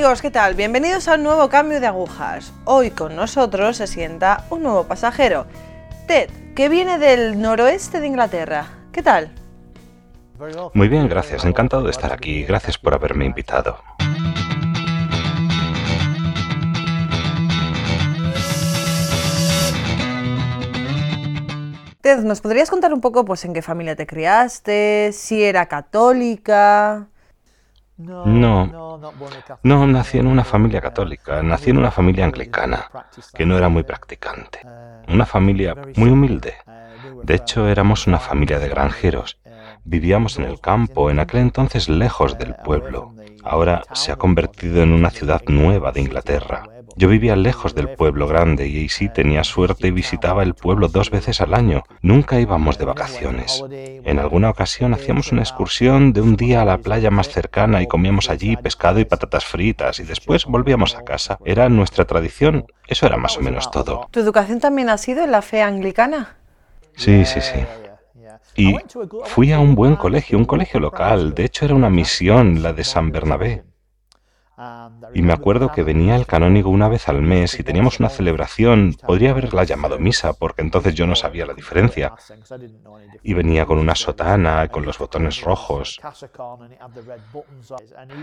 amigos, ¿qué tal? Bienvenidos a un nuevo cambio de agujas. Hoy con nosotros se sienta un nuevo pasajero, Ted, que viene del noroeste de Inglaterra. ¿Qué tal? Muy bien, gracias. Encantado de estar aquí. Gracias por haberme invitado. Ted, ¿nos podrías contar un poco pues en qué familia te criaste? Si era católica. No, no nací en una familia católica, nací en una familia anglicana, que no era muy practicante. Una familia muy humilde. De hecho, éramos una familia de granjeros. Vivíamos en el campo, en aquel entonces lejos del pueblo. Ahora se ha convertido en una ciudad nueva de Inglaterra. Yo vivía lejos del pueblo grande y sí tenía suerte y visitaba el pueblo dos veces al año. Nunca íbamos de vacaciones. En alguna ocasión hacíamos una excursión de un día a la playa más cercana y comíamos allí pescado y patatas fritas y después volvíamos a casa. Era nuestra tradición. Eso era más o menos todo. ¿Tu educación también ha sido en la fe anglicana? Sí, sí, sí. Y fui a un buen colegio, un colegio local. De hecho, era una misión, la de San Bernabé. Y me acuerdo que venía el canónigo una vez al mes y teníamos una celebración, podría haberla llamado misa, porque entonces yo no sabía la diferencia. Y venía con una sotana, con los botones rojos.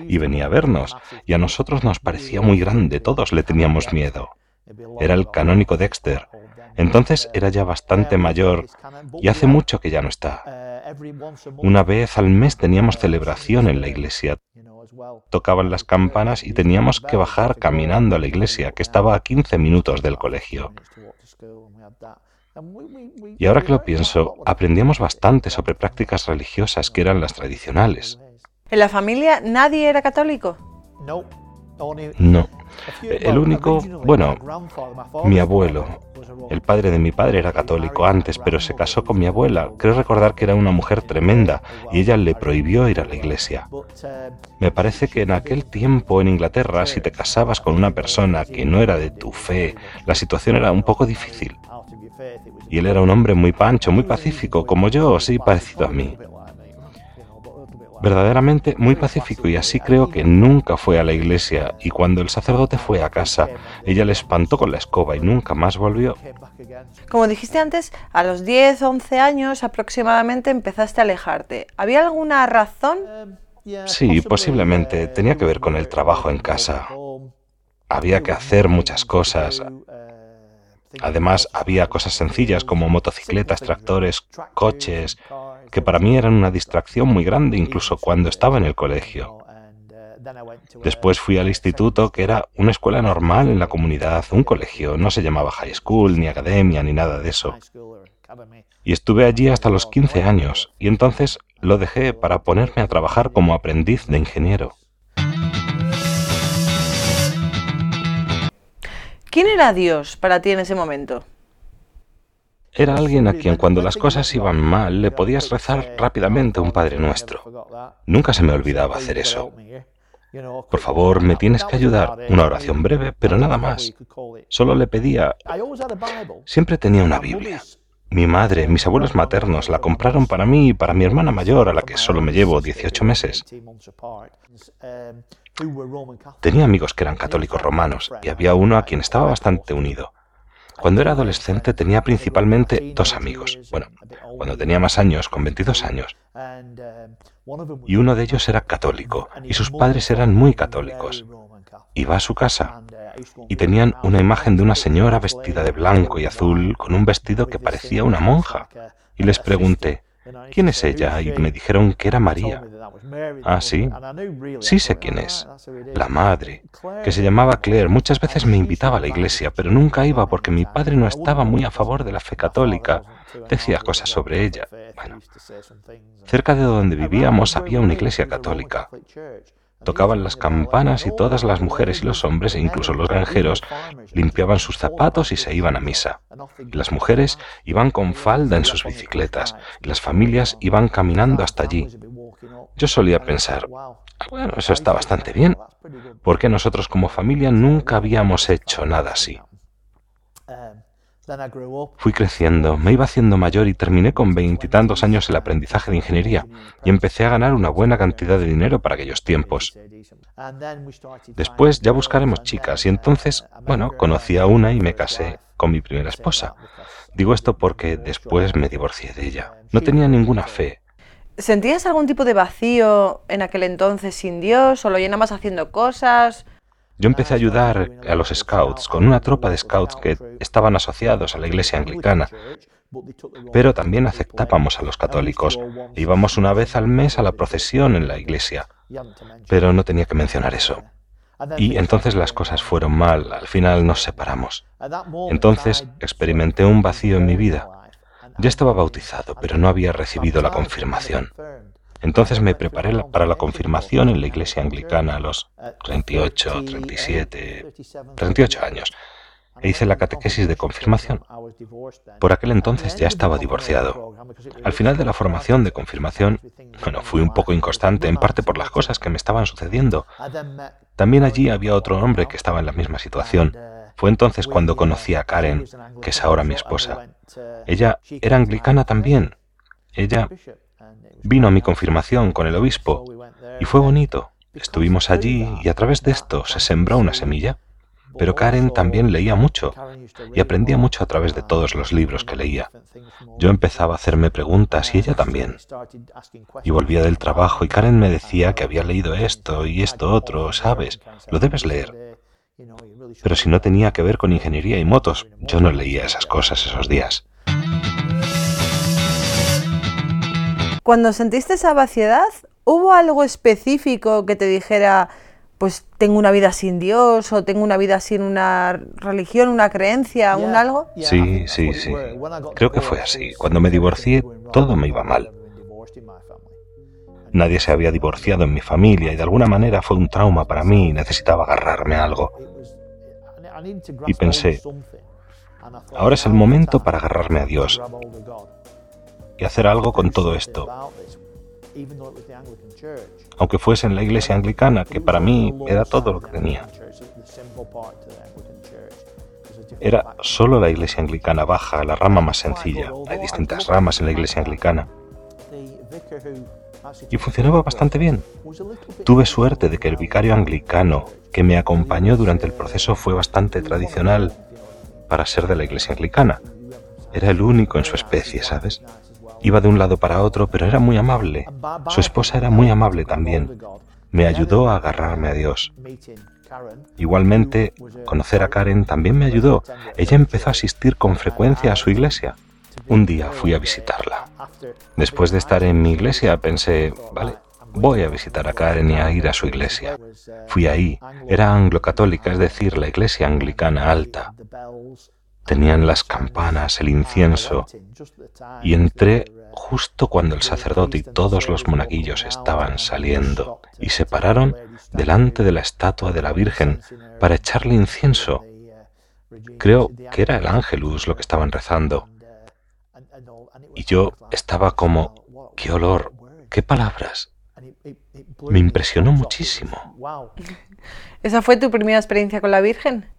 Y venía a vernos, y a nosotros nos parecía muy grande, todos le teníamos miedo. Era el canónico Dexter. Entonces era ya bastante mayor y hace mucho que ya no está. Una vez al mes teníamos celebración en la iglesia tocaban las campanas y teníamos que bajar caminando a la iglesia, que estaba a 15 minutos del colegio. Y ahora que lo pienso, aprendíamos bastante sobre prácticas religiosas que eran las tradicionales. ¿En la familia nadie era católico? No. El único, bueno, mi abuelo. El padre de mi padre era católico antes, pero se casó con mi abuela. Creo recordar que era una mujer tremenda y ella le prohibió ir a la iglesia. Me parece que en aquel tiempo en Inglaterra, si te casabas con una persona que no era de tu fe, la situación era un poco difícil. Y él era un hombre muy pancho, muy pacífico, como yo, sí, parecido a mí verdaderamente muy pacífico y así creo que nunca fue a la iglesia y cuando el sacerdote fue a casa, ella le espantó con la escoba y nunca más volvió. Como dijiste antes, a los 10, 11 años aproximadamente empezaste a alejarte. ¿Había alguna razón? Sí, posiblemente. Tenía que ver con el trabajo en casa. Había que hacer muchas cosas. Además, había cosas sencillas como motocicletas, tractores, coches, que para mí eran una distracción muy grande incluso cuando estaba en el colegio. Después fui al instituto, que era una escuela normal en la comunidad, un colegio, no se llamaba high school, ni academia, ni nada de eso. Y estuve allí hasta los 15 años, y entonces lo dejé para ponerme a trabajar como aprendiz de ingeniero. ¿Quién era Dios para ti en ese momento? Era alguien a quien cuando las cosas iban mal le podías rezar rápidamente un Padre Nuestro. Nunca se me olvidaba hacer eso. Por favor, me tienes que ayudar. Una oración breve, pero nada más. Solo le pedía... Siempre tenía una Biblia. Mi madre, mis abuelos maternos la compraron para mí y para mi hermana mayor, a la que solo me llevo 18 meses. Tenía amigos que eran católicos romanos y había uno a quien estaba bastante unido. Cuando era adolescente tenía principalmente dos amigos. Bueno, cuando tenía más años, con 22 años. Y uno de ellos era católico, y sus padres eran muy católicos. Iba a su casa y tenían una imagen de una señora vestida de blanco y azul con un vestido que parecía una monja. Y les pregunté, ¿quién es ella? Y me dijeron que era María. Ah, sí. Sí sé quién es. La madre, que se llamaba Claire. Muchas veces me invitaba a la iglesia, pero nunca iba porque mi padre no estaba muy a favor de la fe católica. Decía cosas sobre ella. Bueno, cerca de donde vivíamos había una iglesia católica. Tocaban las campanas y todas las mujeres y los hombres, e incluso los granjeros, limpiaban sus zapatos y se iban a misa. las mujeres iban con falda en sus bicicletas y las familias iban caminando hasta allí. Yo solía pensar, bueno, eso está bastante bien, porque nosotros como familia nunca habíamos hecho nada así. Fui creciendo, me iba haciendo mayor y terminé con veintitantos años el aprendizaje de ingeniería y empecé a ganar una buena cantidad de dinero para aquellos tiempos. Después ya buscaremos chicas y entonces, bueno, conocí a una y me casé con mi primera esposa. Digo esto porque después me divorcié de ella. No tenía ninguna fe. ¿Sentías algún tipo de vacío en aquel entonces sin Dios o lo llenabas haciendo cosas? Yo empecé a ayudar a los scouts con una tropa de scouts que estaban asociados a la iglesia anglicana, pero también aceptábamos a los católicos. Íbamos una vez al mes a la procesión en la iglesia, pero no tenía que mencionar eso. Y entonces las cosas fueron mal, al final nos separamos. Entonces experimenté un vacío en mi vida. Ya estaba bautizado, pero no había recibido la confirmación. Entonces me preparé para la confirmación en la iglesia anglicana a los 38, 37, 38 años e hice la catequesis de confirmación. Por aquel entonces ya estaba divorciado. Al final de la formación de confirmación, bueno, fui un poco inconstante, en parte por las cosas que me estaban sucediendo. También allí había otro hombre que estaba en la misma situación. Fue entonces cuando conocí a Karen, que es ahora mi esposa. Ella era anglicana también. Ella Vino a mi confirmación con el obispo y fue bonito. Estuvimos allí y a través de esto se sembró una semilla. Pero Karen también leía mucho y aprendía mucho a través de todos los libros que leía. Yo empezaba a hacerme preguntas y ella también. Y volvía del trabajo y Karen me decía que había leído esto y esto otro, ¿sabes? Lo debes leer. Pero si no tenía que ver con ingeniería y motos, yo no leía esas cosas esos días. Cuando sentiste esa vaciedad, ¿hubo algo específico que te dijera, pues tengo una vida sin Dios o tengo una vida sin una religión, una creencia, un algo? Sí, sí, sí. Creo que fue así. Cuando me divorcié, todo me iba mal. Nadie se había divorciado en mi familia y de alguna manera fue un trauma para mí y necesitaba agarrarme a algo. Y pensé, ahora es el momento para agarrarme a Dios y hacer algo con todo esto. Aunque fuese en la iglesia anglicana, que para mí era todo lo que tenía. Era solo la iglesia anglicana baja, la rama más sencilla. Hay distintas ramas en la iglesia anglicana. Y funcionaba bastante bien. Tuve suerte de que el vicario anglicano que me acompañó durante el proceso fue bastante tradicional para ser de la iglesia anglicana. Era el único en su especie, ¿sabes? Iba de un lado para otro, pero era muy amable. Su esposa era muy amable también. Me ayudó a agarrarme a Dios. Igualmente, conocer a Karen también me ayudó. Ella empezó a asistir con frecuencia a su iglesia. Un día fui a visitarla. Después de estar en mi iglesia pensé, vale, voy a visitar a Karen y a ir a su iglesia. Fui ahí. Era anglo-católica, es decir, la iglesia anglicana alta. Tenían las campanas, el incienso, y entré justo cuando el sacerdote y todos los monaguillos estaban saliendo y se pararon delante de la estatua de la Virgen para echarle incienso. Creo que era el ángelus lo que estaban rezando. Y yo estaba como, qué olor, qué palabras. Me impresionó muchísimo. ¿Esa fue tu primera experiencia con la Virgen?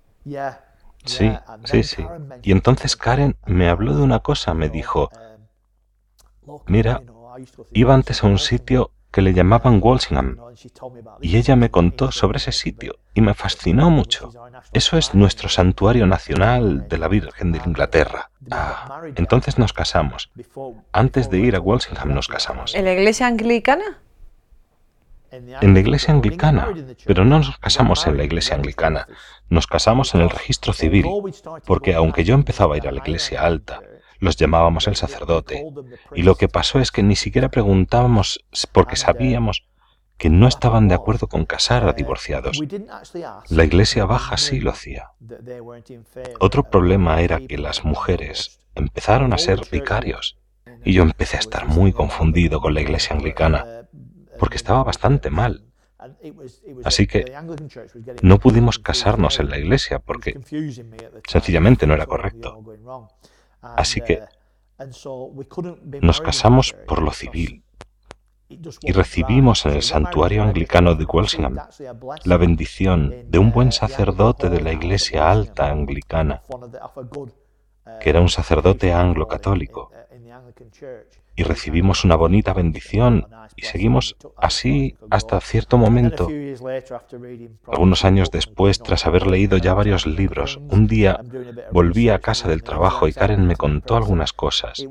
Sí, sí, sí. Y entonces Karen me habló de una cosa, me dijo, mira, iba antes a un sitio que le llamaban Walsingham y ella me contó sobre ese sitio y me fascinó mucho. Eso es nuestro santuario nacional de la Virgen de Inglaterra. Ah, entonces nos casamos. Antes de ir a Walsingham nos casamos. ¿En la iglesia anglicana? en la iglesia anglicana, pero no nos casamos en la iglesia anglicana, nos casamos en el registro civil, porque aunque yo empezaba a ir a la iglesia alta, los llamábamos el sacerdote, y lo que pasó es que ni siquiera preguntábamos porque sabíamos que no estaban de acuerdo con casar a divorciados. La iglesia baja sí lo hacía. Otro problema era que las mujeres empezaron a ser vicarios, y yo empecé a estar muy confundido con la iglesia anglicana porque estaba bastante mal. Así que no pudimos casarnos en la iglesia porque sencillamente no era correcto. Así que nos casamos por lo civil y recibimos en el santuario anglicano de Walsingham la bendición de un buen sacerdote de la iglesia alta anglicana que era un sacerdote anglo-católico, y recibimos una bonita bendición y seguimos así hasta cierto momento. Algunos años después, tras haber leído ya varios libros, un día volví a casa del trabajo y Karen me contó algunas cosas.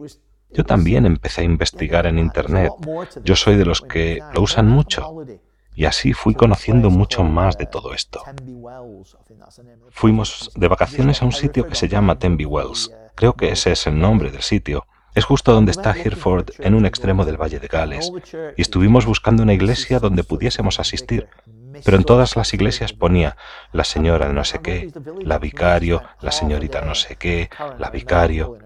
Yo también empecé a investigar en Internet. Yo soy de los que lo usan mucho. Y así fui conociendo mucho más de todo esto. Fuimos de vacaciones a un sitio que se llama Tenby Wells. Creo que ese es el nombre del sitio. Es justo donde está Hereford, en un extremo del Valle de Gales, y estuvimos buscando una iglesia donde pudiésemos asistir. Pero en todas las iglesias ponía la señora de no sé qué, la vicario, la señorita no sé qué, la vicario.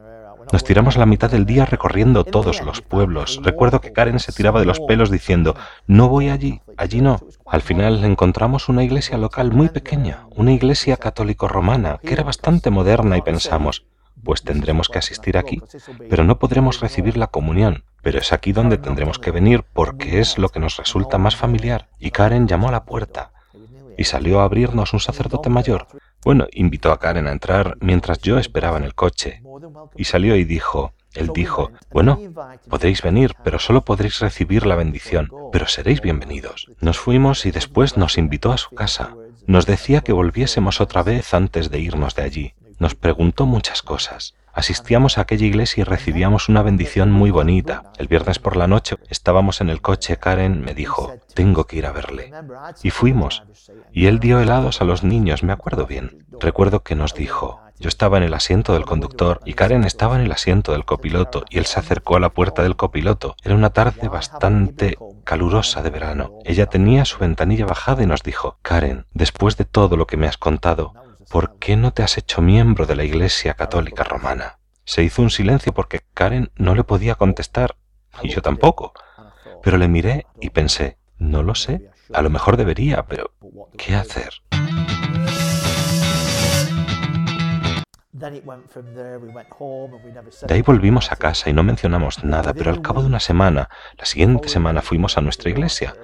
Nos tiramos la mitad del día recorriendo todos los pueblos. Recuerdo que Karen se tiraba de los pelos diciendo, no voy allí, allí no. Al final encontramos una iglesia local muy pequeña, una iglesia católico romana, que era bastante moderna y pensamos, pues tendremos que asistir aquí, pero no podremos recibir la comunión. Pero es aquí donde tendremos que venir porque es lo que nos resulta más familiar. Y Karen llamó a la puerta y salió a abrirnos un sacerdote mayor. Bueno, invitó a Karen a entrar mientras yo esperaba en el coche. Y salió y dijo, él dijo, bueno, podréis venir, pero solo podréis recibir la bendición, pero seréis bienvenidos. Nos fuimos y después nos invitó a su casa. Nos decía que volviésemos otra vez antes de irnos de allí. Nos preguntó muchas cosas. Asistíamos a aquella iglesia y recibíamos una bendición muy bonita. El viernes por la noche estábamos en el coche, Karen me dijo, tengo que ir a verle. Y fuimos. Y él dio helados a los niños, me acuerdo bien. Recuerdo que nos dijo, yo estaba en el asiento del conductor y Karen estaba en el asiento del copiloto y él se acercó a la puerta del copiloto. Era una tarde bastante calurosa de verano. Ella tenía su ventanilla bajada y nos dijo, Karen, después de todo lo que me has contado, ¿por qué no te has hecho miembro de la Iglesia Católica Romana? Se hizo un silencio porque Karen no le podía contestar, y yo tampoco. Pero le miré y pensé, no lo sé, a lo mejor debería, pero ¿qué hacer? De ahí volvimos a casa y no mencionamos nada, pero al cabo de una semana, la siguiente semana fuimos a nuestra iglesia,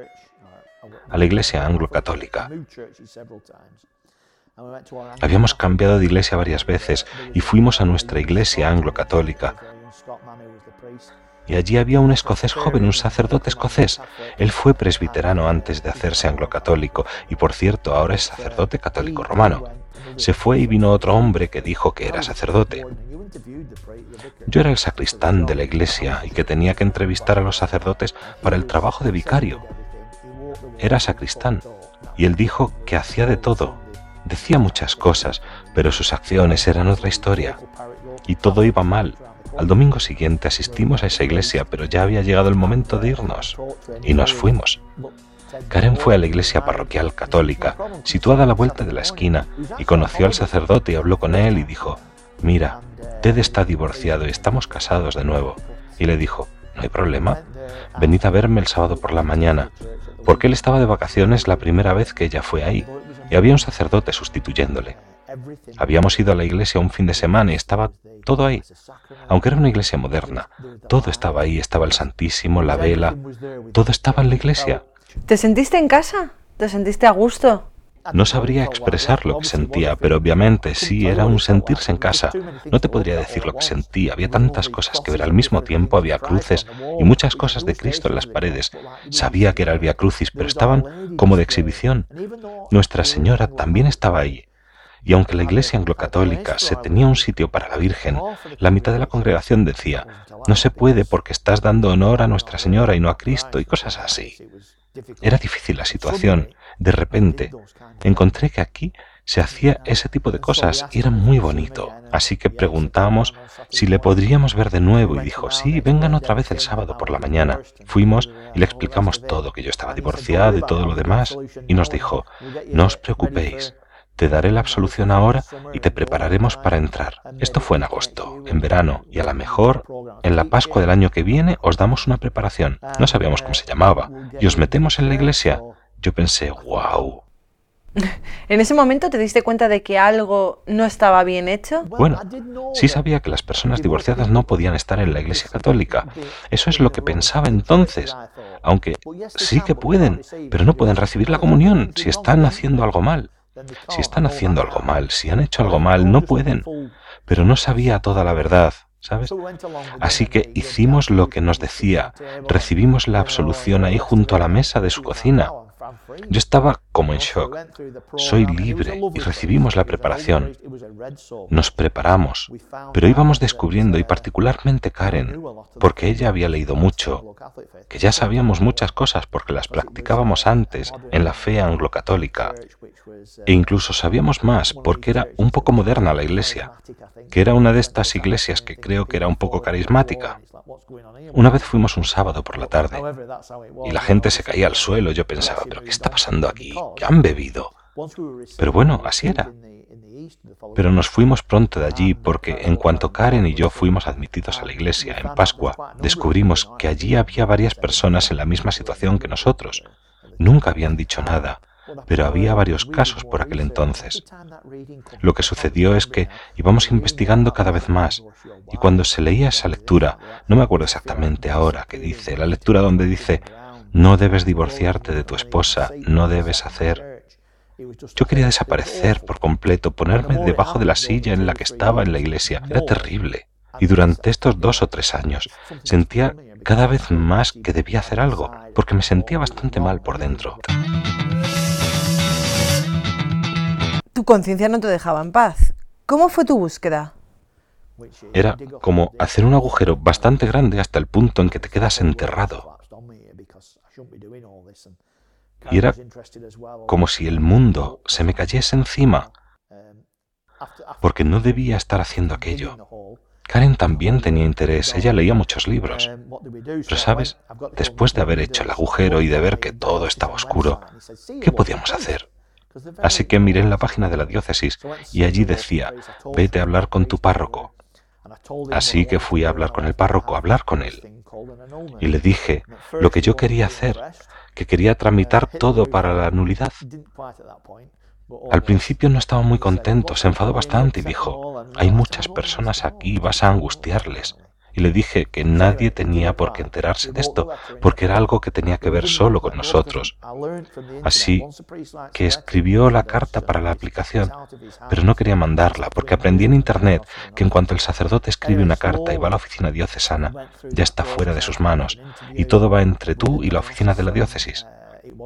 a la iglesia anglo-católica. Habíamos cambiado de iglesia varias veces y fuimos a nuestra iglesia anglo-católica. Y allí había un escocés joven, un sacerdote escocés. Él fue presbiterano antes de hacerse anglo-católico y por cierto ahora es sacerdote católico romano. Se fue y vino otro hombre que dijo que era sacerdote. Yo era el sacristán de la iglesia y que tenía que entrevistar a los sacerdotes para el trabajo de vicario. Era sacristán y él dijo que hacía de todo, Decía muchas cosas, pero sus acciones eran otra historia. Y todo iba mal. Al domingo siguiente asistimos a esa iglesia, pero ya había llegado el momento de irnos. Y nos fuimos. Karen fue a la iglesia parroquial católica, situada a la vuelta de la esquina, y conoció al sacerdote y habló con él y dijo, Mira, Ted está divorciado y estamos casados de nuevo. Y le dijo, No hay problema, venid a verme el sábado por la mañana, porque él estaba de vacaciones la primera vez que ella fue ahí, y había un sacerdote sustituyéndole. Habíamos ido a la iglesia un fin de semana y estaba todo ahí. Aunque era una iglesia moderna, todo estaba ahí, estaba el Santísimo, la vela, todo estaba en la iglesia. ¿Te sentiste en casa? ¿Te sentiste a gusto? No sabría expresar lo que sentía, pero obviamente sí era un sentirse en casa. No te podría decir lo que sentía. Había tantas cosas que ver al mismo tiempo. Había cruces y muchas cosas de Cristo en las paredes. Sabía que era el Via Crucis, pero estaban como de exhibición. Nuestra Señora también estaba ahí. Y aunque la iglesia anglo-católica se tenía un sitio para la Virgen, la mitad de la congregación decía, no se puede porque estás dando honor a Nuestra Señora y no a Cristo y cosas así. Era difícil la situación. De repente, encontré que aquí se hacía ese tipo de cosas y era muy bonito. Así que preguntamos si le podríamos ver de nuevo y dijo, sí, vengan otra vez el sábado por la mañana. Fuimos y le explicamos todo, que yo estaba divorciado y todo lo demás, y nos dijo, no os preocupéis, te daré la absolución ahora y te prepararemos para entrar. Esto fue en agosto, en verano, y a lo mejor en la Pascua del año que viene os damos una preparación. No sabíamos cómo se llamaba. Y os metemos en la iglesia. Yo pensé, wow. ¿En ese momento te diste cuenta de que algo no estaba bien hecho? Bueno, sí sabía que las personas divorciadas no podían estar en la Iglesia Católica. Eso es lo que pensaba entonces. Aunque sí que pueden, pero no pueden recibir la comunión si están haciendo algo mal. Si están haciendo algo mal, si han hecho algo mal, no pueden. Pero no sabía toda la verdad, ¿sabes? Así que hicimos lo que nos decía, recibimos la absolución ahí junto a la mesa de su cocina. Yo estaba como en shock. Soy libre y recibimos la preparación. Nos preparamos, pero íbamos descubriendo, y particularmente Karen, porque ella había leído mucho, que ya sabíamos muchas cosas porque las practicábamos antes en la fe anglo-católica, e incluso sabíamos más porque era un poco moderna la iglesia, que era una de estas iglesias que creo que era un poco carismática. Una vez fuimos un sábado por la tarde y la gente se caía al suelo. Yo pensaba, ¿pero qué está pasando aquí? ¿Qué han bebido? Pero bueno, así era. Pero nos fuimos pronto de allí porque en cuanto Karen y yo fuimos admitidos a la iglesia en Pascua, descubrimos que allí había varias personas en la misma situación que nosotros. Nunca habían dicho nada, pero había varios casos por aquel entonces. Lo que sucedió es que íbamos investigando cada vez más y cuando se leía esa lectura, no me acuerdo exactamente ahora qué dice, la lectura donde dice, no debes divorciarte de tu esposa, no debes hacer... Yo quería desaparecer por completo, ponerme debajo de la silla en la que estaba en la iglesia. Era terrible. Y durante estos dos o tres años sentía cada vez más que debía hacer algo, porque me sentía bastante mal por dentro. Tu conciencia no te dejaba en paz. ¿Cómo fue tu búsqueda? Era como hacer un agujero bastante grande hasta el punto en que te quedas enterrado. Y era como si el mundo se me cayese encima, porque no debía estar haciendo aquello. Karen también tenía interés, ella leía muchos libros. Pero sabes, después de haber hecho el agujero y de ver que todo estaba oscuro, ¿qué podíamos hacer? Así que miré en la página de la diócesis y allí decía, vete a hablar con tu párroco. Así que fui a hablar con el párroco, a hablar con él. Y le dije lo que yo quería hacer, que quería tramitar todo para la nulidad. Al principio no estaba muy contento, se enfadó bastante y dijo, hay muchas personas aquí, vas a angustiarles y le dije que nadie tenía por qué enterarse de esto, porque era algo que tenía que ver solo con nosotros. Así que escribió la carta para la aplicación, pero no quería mandarla, porque aprendí en Internet que en cuanto el sacerdote escribe una carta y va a la oficina diocesana, ya está fuera de sus manos, y todo va entre tú y la oficina de la diócesis.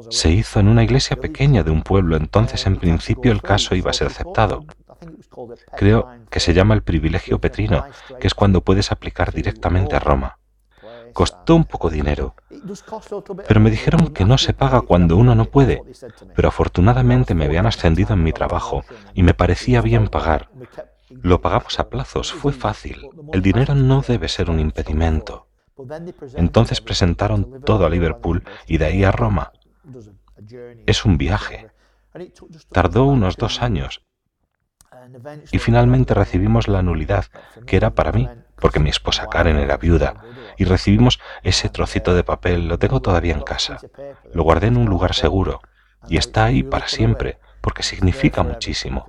Se hizo en una iglesia pequeña de un pueblo, entonces en principio el caso iba a ser aceptado. Creo que se llama el privilegio petrino, que es cuando puedes aplicar directamente a Roma. Costó un poco dinero, pero me dijeron que no se paga cuando uno no puede, pero afortunadamente me habían ascendido en mi trabajo y me parecía bien pagar. Lo pagamos a plazos, fue fácil. El dinero no debe ser un impedimento. Entonces presentaron todo a Liverpool y de ahí a Roma. Es un viaje. Tardó unos dos años, y finalmente recibimos la nulidad, que era para mí, porque mi esposa Karen era viuda, y recibimos ese trocito de papel, lo tengo todavía en casa. Lo guardé en un lugar seguro, y está ahí para siempre, porque significa muchísimo,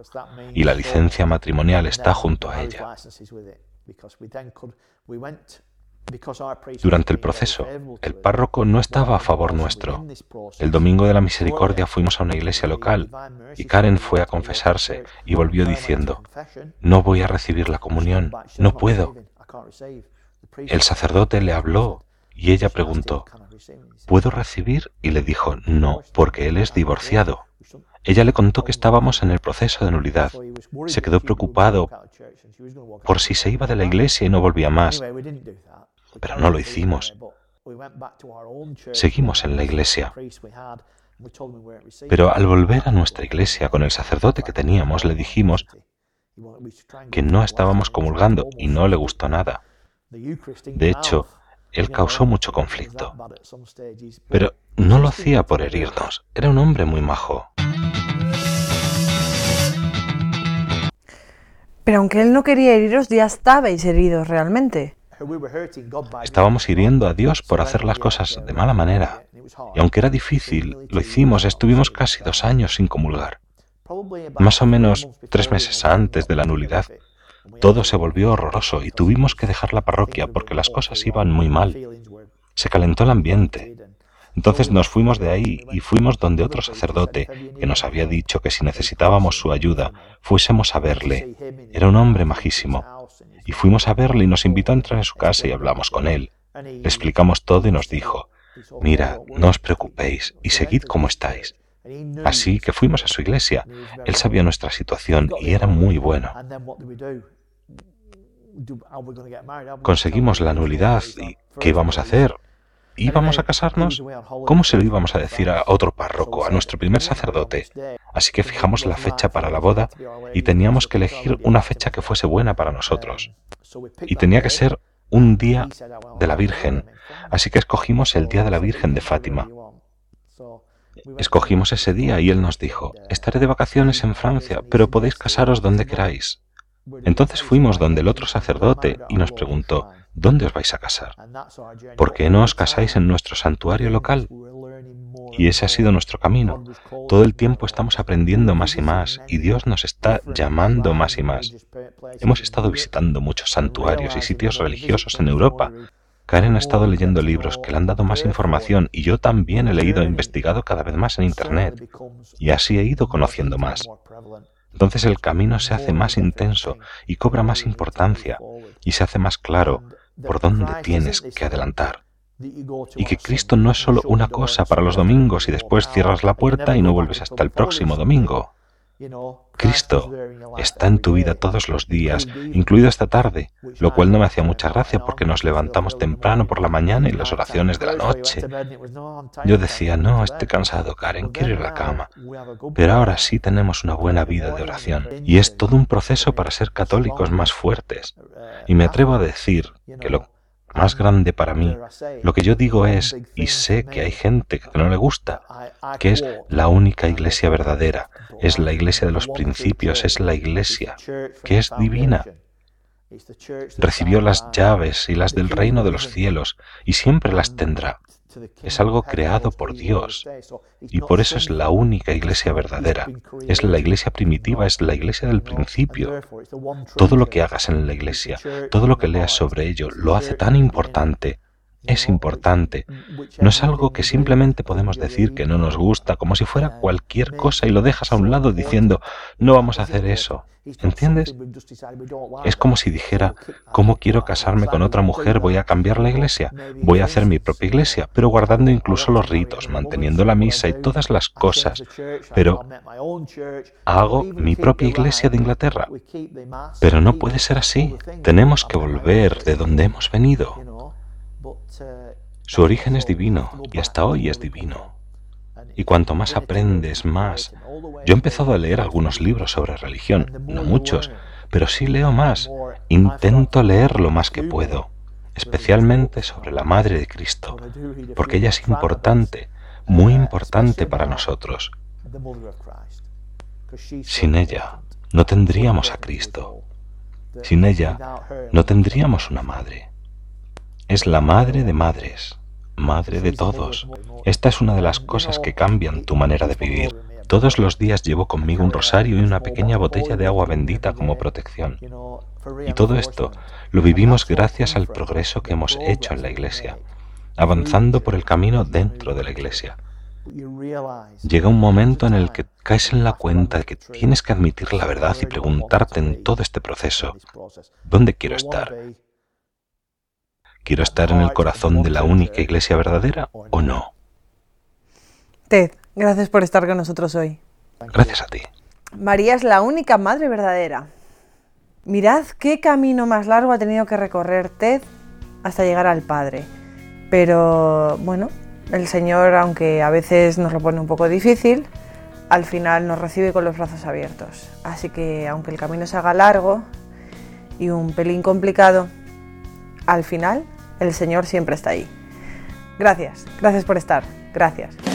y la licencia matrimonial está junto a ella. Durante el proceso, el párroco no estaba a favor nuestro. El domingo de la misericordia fuimos a una iglesia local y Karen fue a confesarse y volvió diciendo, no voy a recibir la comunión, no puedo. El sacerdote le habló y ella preguntó, ¿puedo recibir? Y le dijo, no, porque él es divorciado. Ella le contó que estábamos en el proceso de nulidad. Se quedó preocupado por si se iba de la iglesia y no volvía más pero no lo hicimos. Seguimos en la iglesia. Pero al volver a nuestra iglesia con el sacerdote que teníamos, le dijimos que no estábamos comulgando y no le gustó nada. De hecho, él causó mucho conflicto. Pero no lo hacía por herirnos. Era un hombre muy majo. Pero aunque él no quería heriros, ya estabais heridos realmente. Estábamos hiriendo a Dios por hacer las cosas de mala manera. Y aunque era difícil, lo hicimos. Estuvimos casi dos años sin comulgar. Más o menos tres meses antes de la nulidad, todo se volvió horroroso y tuvimos que dejar la parroquia porque las cosas iban muy mal. Se calentó el ambiente. Entonces nos fuimos de ahí y fuimos donde otro sacerdote que nos había dicho que si necesitábamos su ayuda, fuésemos a verle. Era un hombre majísimo. Y fuimos a verle y nos invitó a entrar en su casa y hablamos con él. Le explicamos todo y nos dijo, mira, no os preocupéis y seguid como estáis. Así que fuimos a su iglesia. Él sabía nuestra situación y era muy bueno. Conseguimos la nulidad y ¿qué íbamos a hacer? ¿Íbamos a casarnos? ¿Cómo se lo íbamos a decir a otro párroco, a nuestro primer sacerdote? Así que fijamos la fecha para la boda y teníamos que elegir una fecha que fuese buena para nosotros. Y tenía que ser un día de la Virgen. Así que escogimos el día de la Virgen de Fátima. Escogimos ese día y él nos dijo, estaré de vacaciones en Francia, pero podéis casaros donde queráis. Entonces fuimos donde el otro sacerdote y nos preguntó, ¿dónde os vais a casar? ¿Por qué no os casáis en nuestro santuario local? Y ese ha sido nuestro camino. Todo el tiempo estamos aprendiendo más y más y Dios nos está llamando más y más. Hemos estado visitando muchos santuarios y sitios religiosos en Europa. Karen ha estado leyendo libros que le han dado más información y yo también he leído e investigado cada vez más en Internet. Y así he ido conociendo más. Entonces el camino se hace más intenso y cobra más importancia y se hace más claro por dónde tienes que adelantar. Y que Cristo no es solo una cosa para los domingos y después cierras la puerta y no vuelves hasta el próximo domingo. Cristo está en tu vida todos los días, incluido esta tarde, lo cual no me hacía mucha gracia porque nos levantamos temprano por la mañana y las oraciones de la noche. Yo decía, no, estoy cansado, Karen, quiero ir a la cama. Pero ahora sí tenemos una buena vida de oración y es todo un proceso para ser católicos más fuertes. Y me atrevo a decir que lo más grande para mí, lo que yo digo es, y sé que hay gente que no le gusta, que es la única iglesia verdadera, es la iglesia de los principios, es la iglesia que es divina. Recibió las llaves y las del reino de los cielos y siempre las tendrá. Es algo creado por Dios y por eso es la única iglesia verdadera. Es la iglesia primitiva, es la iglesia del principio. Todo lo que hagas en la iglesia, todo lo que leas sobre ello, lo hace tan importante. Es importante. No es algo que simplemente podemos decir que no nos gusta, como si fuera cualquier cosa y lo dejas a un lado diciendo, no vamos a hacer eso. ¿Entiendes? Es como si dijera, ¿cómo quiero casarme con otra mujer? Voy a cambiar la iglesia, voy a hacer mi propia iglesia, pero guardando incluso los ritos, manteniendo la misa y todas las cosas. Pero hago mi propia iglesia de Inglaterra. Pero no puede ser así. Tenemos que volver de donde hemos venido. Su origen es divino y hasta hoy es divino. Y cuanto más aprendes, más. Yo he empezado a leer algunos libros sobre religión, no muchos, pero sí leo más. Intento leer lo más que puedo, especialmente sobre la Madre de Cristo, porque ella es importante, muy importante para nosotros. Sin ella no tendríamos a Cristo. Sin ella no tendríamos una madre. Es la madre de madres, madre de todos. Esta es una de las cosas que cambian tu manera de vivir. Todos los días llevo conmigo un rosario y una pequeña botella de agua bendita como protección. Y todo esto lo vivimos gracias al progreso que hemos hecho en la iglesia, avanzando por el camino dentro de la iglesia. Llega un momento en el que caes en la cuenta de que tienes que admitir la verdad y preguntarte en todo este proceso, ¿dónde quiero estar? ¿Quiero estar en el corazón de la única iglesia verdadera o no? Ted, gracias por estar con nosotros hoy. Gracias a ti. María es la única madre verdadera. Mirad qué camino más largo ha tenido que recorrer Ted hasta llegar al Padre. Pero bueno, el Señor, aunque a veces nos lo pone un poco difícil, al final nos recibe con los brazos abiertos. Así que aunque el camino se haga largo y un pelín complicado, al final el Señor siempre está ahí. Gracias, gracias por estar, gracias.